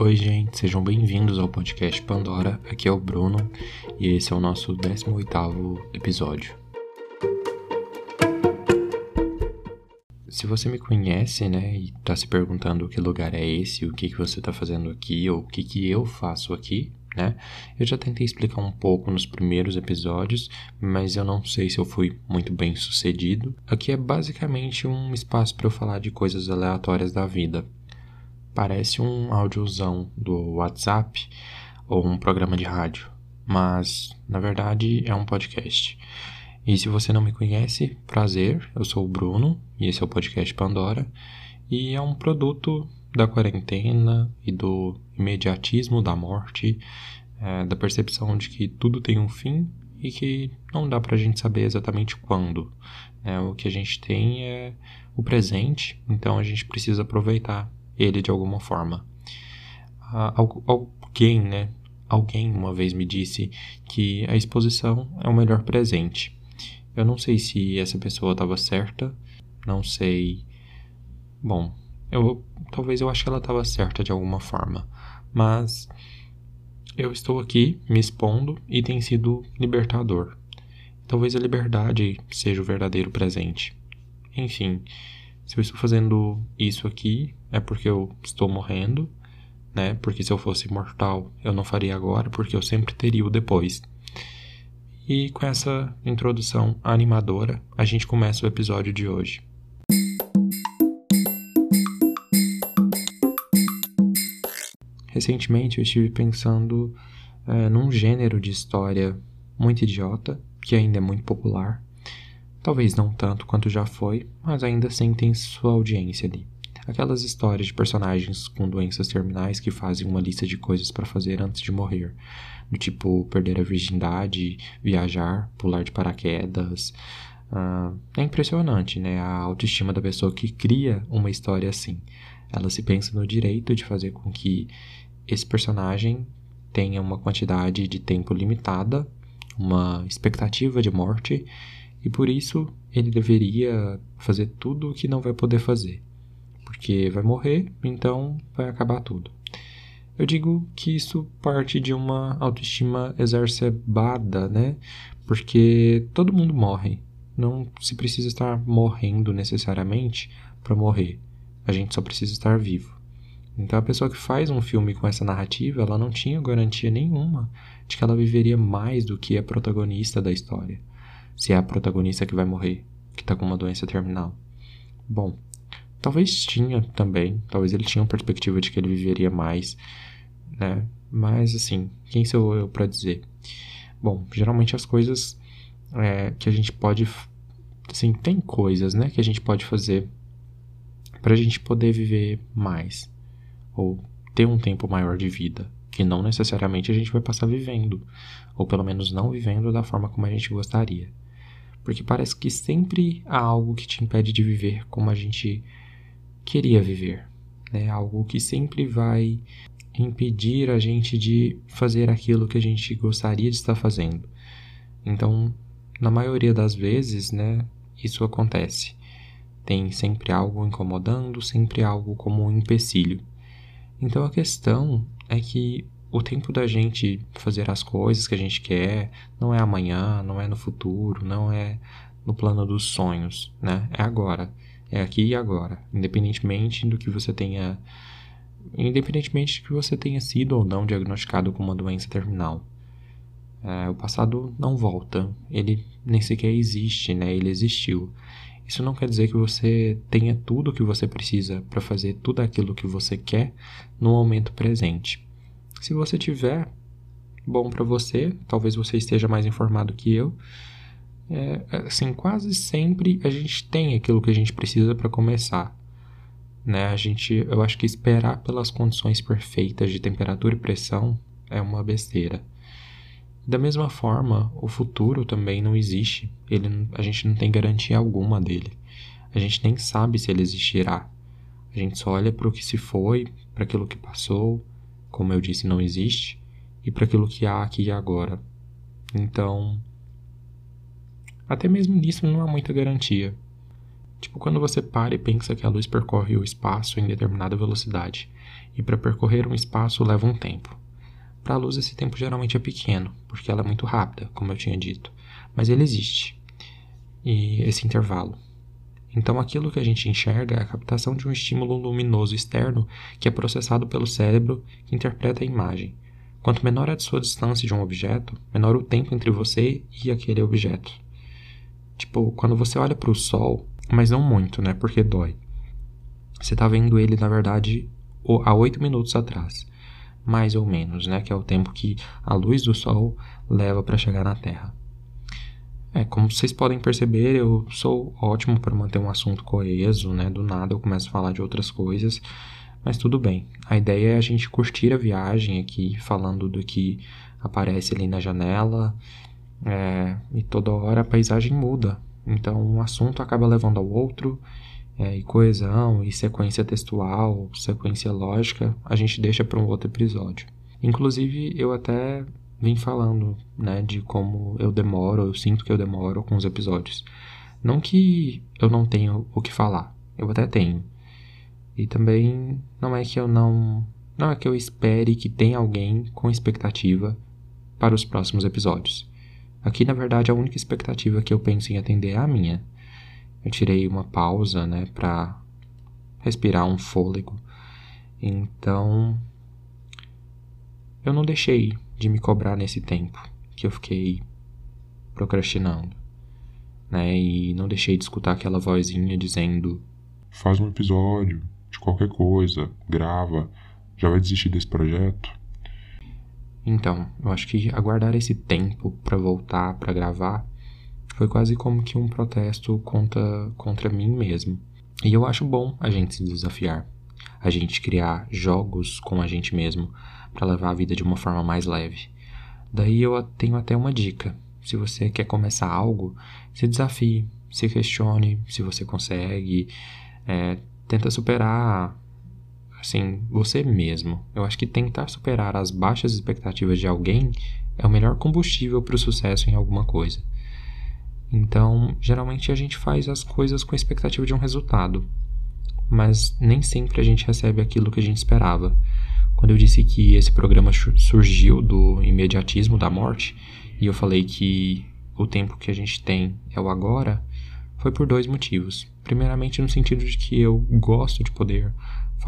Oi, gente, sejam bem-vindos ao podcast Pandora. Aqui é o Bruno e esse é o nosso 18º episódio. Se você me conhece, né, e tá se perguntando que lugar é esse, o que que você tá fazendo aqui ou o que que eu faço aqui, né? Eu já tentei explicar um pouco nos primeiros episódios, mas eu não sei se eu fui muito bem sucedido. Aqui é basicamente um espaço para eu falar de coisas aleatórias da vida, Parece um áudiozão do WhatsApp ou um programa de rádio, mas na verdade é um podcast. E se você não me conhece, prazer, eu sou o Bruno e esse é o podcast Pandora e é um produto da quarentena e do imediatismo da morte, é, da percepção de que tudo tem um fim e que não dá pra gente saber exatamente quando. É, o que a gente tem é o presente, então a gente precisa aproveitar ele de alguma forma. alguém, né? Alguém uma vez me disse que a exposição é o melhor presente. Eu não sei se essa pessoa estava certa, não sei. Bom, eu talvez eu acho que ela estava certa de alguma forma, mas eu estou aqui me expondo e tem sido libertador. Talvez a liberdade seja o verdadeiro presente. Enfim, se eu estou fazendo isso aqui, é porque eu estou morrendo, né? Porque se eu fosse mortal, eu não faria agora, porque eu sempre teria o depois. E com essa introdução animadora, a gente começa o episódio de hoje. Recentemente eu estive pensando é, num gênero de história muito idiota, que ainda é muito popular, Talvez não tanto quanto já foi, mas ainda assim tem sua audiência ali. Aquelas histórias de personagens com doenças terminais que fazem uma lista de coisas para fazer antes de morrer, do tipo perder a virgindade, viajar, pular de paraquedas. Uh, é impressionante, né? A autoestima da pessoa que cria uma história assim. Ela se pensa no direito de fazer com que esse personagem tenha uma quantidade de tempo limitada, uma expectativa de morte e por isso ele deveria fazer tudo o que não vai poder fazer. Porque vai morrer, então vai acabar tudo. Eu digo que isso parte de uma autoestima exacerbada, né? Porque todo mundo morre. Não se precisa estar morrendo necessariamente para morrer. A gente só precisa estar vivo. Então a pessoa que faz um filme com essa narrativa, ela não tinha garantia nenhuma de que ela viveria mais do que a protagonista da história se é a protagonista que vai morrer, que tá com uma doença terminal. Bom, talvez tinha também, talvez ele tinha uma perspectiva de que ele viveria mais, né? Mas assim, quem sou eu para dizer? Bom, geralmente as coisas é, que a gente pode, assim, tem coisas, né, que a gente pode fazer para a gente poder viver mais ou ter um tempo maior de vida, que não necessariamente a gente vai passar vivendo, ou pelo menos não vivendo da forma como a gente gostaria porque parece que sempre há algo que te impede de viver como a gente queria viver, né? Algo que sempre vai impedir a gente de fazer aquilo que a gente gostaria de estar fazendo. Então, na maioria das vezes, né, isso acontece. Tem sempre algo incomodando, sempre algo como um empecilho. Então a questão é que o tempo da gente fazer as coisas que a gente quer não é amanhã, não é no futuro, não é no plano dos sonhos, né? É agora, é aqui e agora, independentemente do que você tenha, independentemente de que você tenha sido ou não diagnosticado com uma doença terminal. É, o passado não volta, ele nem sequer existe, né? Ele existiu. Isso não quer dizer que você tenha tudo o que você precisa para fazer tudo aquilo que você quer no momento presente. Se você tiver, bom para você, talvez você esteja mais informado que eu. É, assim, quase sempre a gente tem aquilo que a gente precisa para começar. Né? A gente, eu acho que esperar pelas condições perfeitas de temperatura e pressão é uma besteira. Da mesma forma, o futuro também não existe. Ele, a gente não tem garantia alguma dele. A gente nem sabe se ele existirá. A gente só olha para o que se foi, para aquilo que passou, como eu disse, não existe, e para aquilo que há aqui e agora. Então, até mesmo nisso não há muita garantia. Tipo quando você para e pensa que a luz percorre o espaço em determinada velocidade, e para percorrer um espaço leva um tempo. Para a luz esse tempo geralmente é pequeno, porque ela é muito rápida, como eu tinha dito, mas ele existe. E esse intervalo. Então aquilo que a gente enxerga é a captação de um estímulo luminoso externo que é processado pelo cérebro que interpreta a imagem. Quanto menor a sua distância de um objeto, menor o tempo entre você e aquele objeto. Tipo, quando você olha para o sol, mas não muito, né? Porque dói. Você está vendo ele, na verdade, há oito minutos atrás, mais ou menos, né? Que é o tempo que a luz do sol leva para chegar na Terra. É, como vocês podem perceber, eu sou ótimo para manter um assunto coeso, né? Do nada eu começo a falar de outras coisas, mas tudo bem. A ideia é a gente curtir a viagem aqui, falando do que aparece ali na janela, é, e toda hora a paisagem muda. Então um assunto acaba levando ao outro, é, e coesão, e sequência textual, sequência lógica, a gente deixa para um outro episódio. Inclusive, eu até vim falando, né, de como eu demoro, eu sinto que eu demoro com os episódios. Não que eu não tenho o que falar, eu até tenho. E também não é que eu não, não é que eu espere que tenha alguém com expectativa para os próximos episódios. Aqui, na verdade, a única expectativa que eu penso em atender é a minha. Eu tirei uma pausa, né, para respirar um fôlego. Então, eu não deixei de me cobrar nesse tempo que eu fiquei procrastinando, né? E não deixei de escutar aquela vozinha dizendo: Faz um episódio de qualquer coisa, grava, já vai desistir desse projeto? Então, eu acho que aguardar esse tempo para voltar para gravar foi quase como que um protesto contra, contra mim mesmo. E eu acho bom a gente se desafiar, a gente criar jogos com a gente mesmo, para levar a vida de uma forma mais leve. Daí eu tenho até uma dica. Se você quer começar algo, se desafie, se questione se você consegue, é, tenta superar assim, você mesmo. Eu acho que tentar superar as baixas expectativas de alguém é o melhor combustível para o sucesso em alguma coisa. Então, geralmente a gente faz as coisas com a expectativa de um resultado, mas nem sempre a gente recebe aquilo que a gente esperava. Quando eu disse que esse programa surgiu do imediatismo da morte, e eu falei que o tempo que a gente tem é o agora, foi por dois motivos. Primeiramente, no sentido de que eu gosto de poder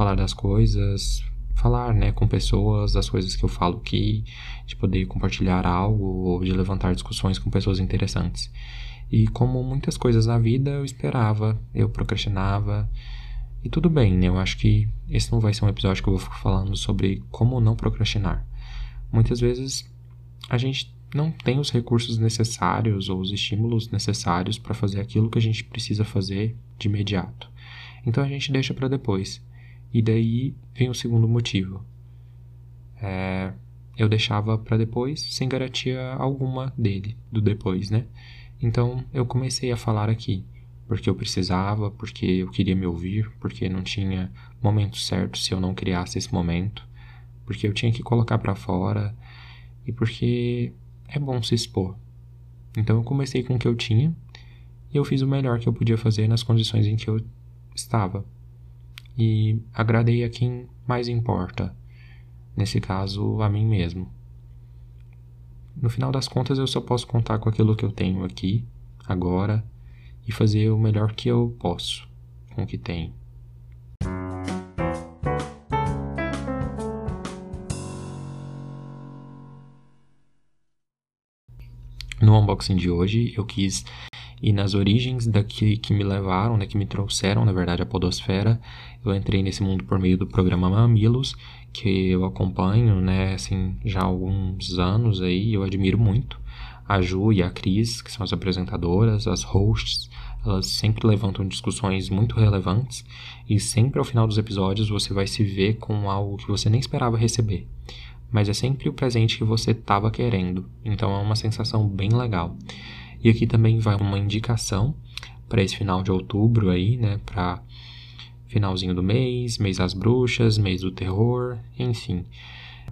falar das coisas, falar né, com pessoas das coisas que eu falo aqui, de poder compartilhar algo ou de levantar discussões com pessoas interessantes. E como muitas coisas na vida, eu esperava, eu procrastinava, e tudo bem, né? Eu acho que esse não vai ser um episódio que eu vou ficar falando sobre como não procrastinar. Muitas vezes a gente não tem os recursos necessários ou os estímulos necessários para fazer aquilo que a gente precisa fazer de imediato. Então a gente deixa para depois. E daí vem o segundo motivo. É, eu deixava para depois sem garantia alguma dele, do depois, né? Então eu comecei a falar aqui porque eu precisava, porque eu queria me ouvir, porque não tinha momento certo se eu não criasse esse momento, porque eu tinha que colocar para fora e porque é bom se expor. Então eu comecei com o que eu tinha e eu fiz o melhor que eu podia fazer nas condições em que eu estava. E agradei a quem mais importa, nesse caso a mim mesmo. No final das contas, eu só posso contar com aquilo que eu tenho aqui, agora, e fazer o melhor que eu posso com o que tenho. No unboxing de hoje, eu quis ir nas origens daqui que me levaram, né, que me trouxeram, na verdade, a podosfera. Eu entrei nesse mundo por meio do programa Mamilos, que eu acompanho, né, assim, já há alguns anos aí, eu admiro muito a Ju e a Cris, que são as apresentadoras, as hosts, elas sempre levantam discussões muito relevantes e sempre ao final dos episódios você vai se ver com algo que você nem esperava receber. Mas é sempre o presente que você estava querendo, então é uma sensação bem legal. E aqui também vai uma indicação para esse final de outubro aí, né, para finalzinho do mês, mês das bruxas, mês do terror, enfim.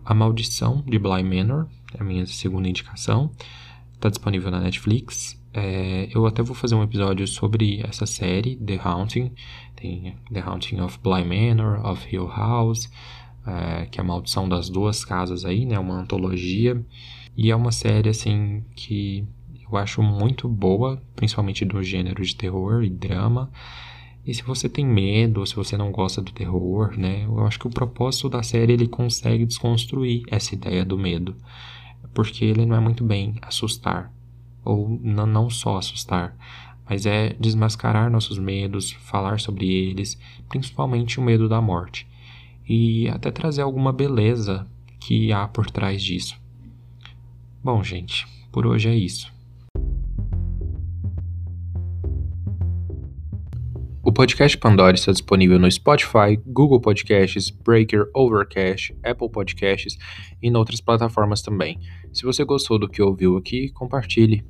A Maldição de Bly Manor é a minha segunda indicação. Está disponível na Netflix. É, eu até vou fazer um episódio sobre essa série, The Haunting. Tem The Haunting of Bly Manor, of Hill House, é, que é a maldição das duas casas aí, né? Uma antologia. E é uma série, assim, que eu acho muito boa, principalmente do gênero de terror e drama. E se você tem medo, ou se você não gosta do terror, né? Eu acho que o propósito da série ele consegue desconstruir essa ideia do medo. Porque ele não é muito bem assustar, ou não só assustar, mas é desmascarar nossos medos, falar sobre eles, principalmente o medo da morte, e até trazer alguma beleza que há por trás disso. Bom, gente, por hoje é isso. Podcast Pandora está disponível no Spotify, Google Podcasts, Breaker, Overcast, Apple Podcasts e em outras plataformas também. Se você gostou do que ouviu aqui, compartilhe.